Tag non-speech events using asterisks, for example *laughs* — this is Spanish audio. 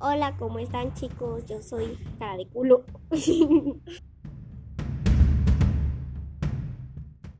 Hola, ¿cómo están chicos? Yo soy cara de culo. *laughs*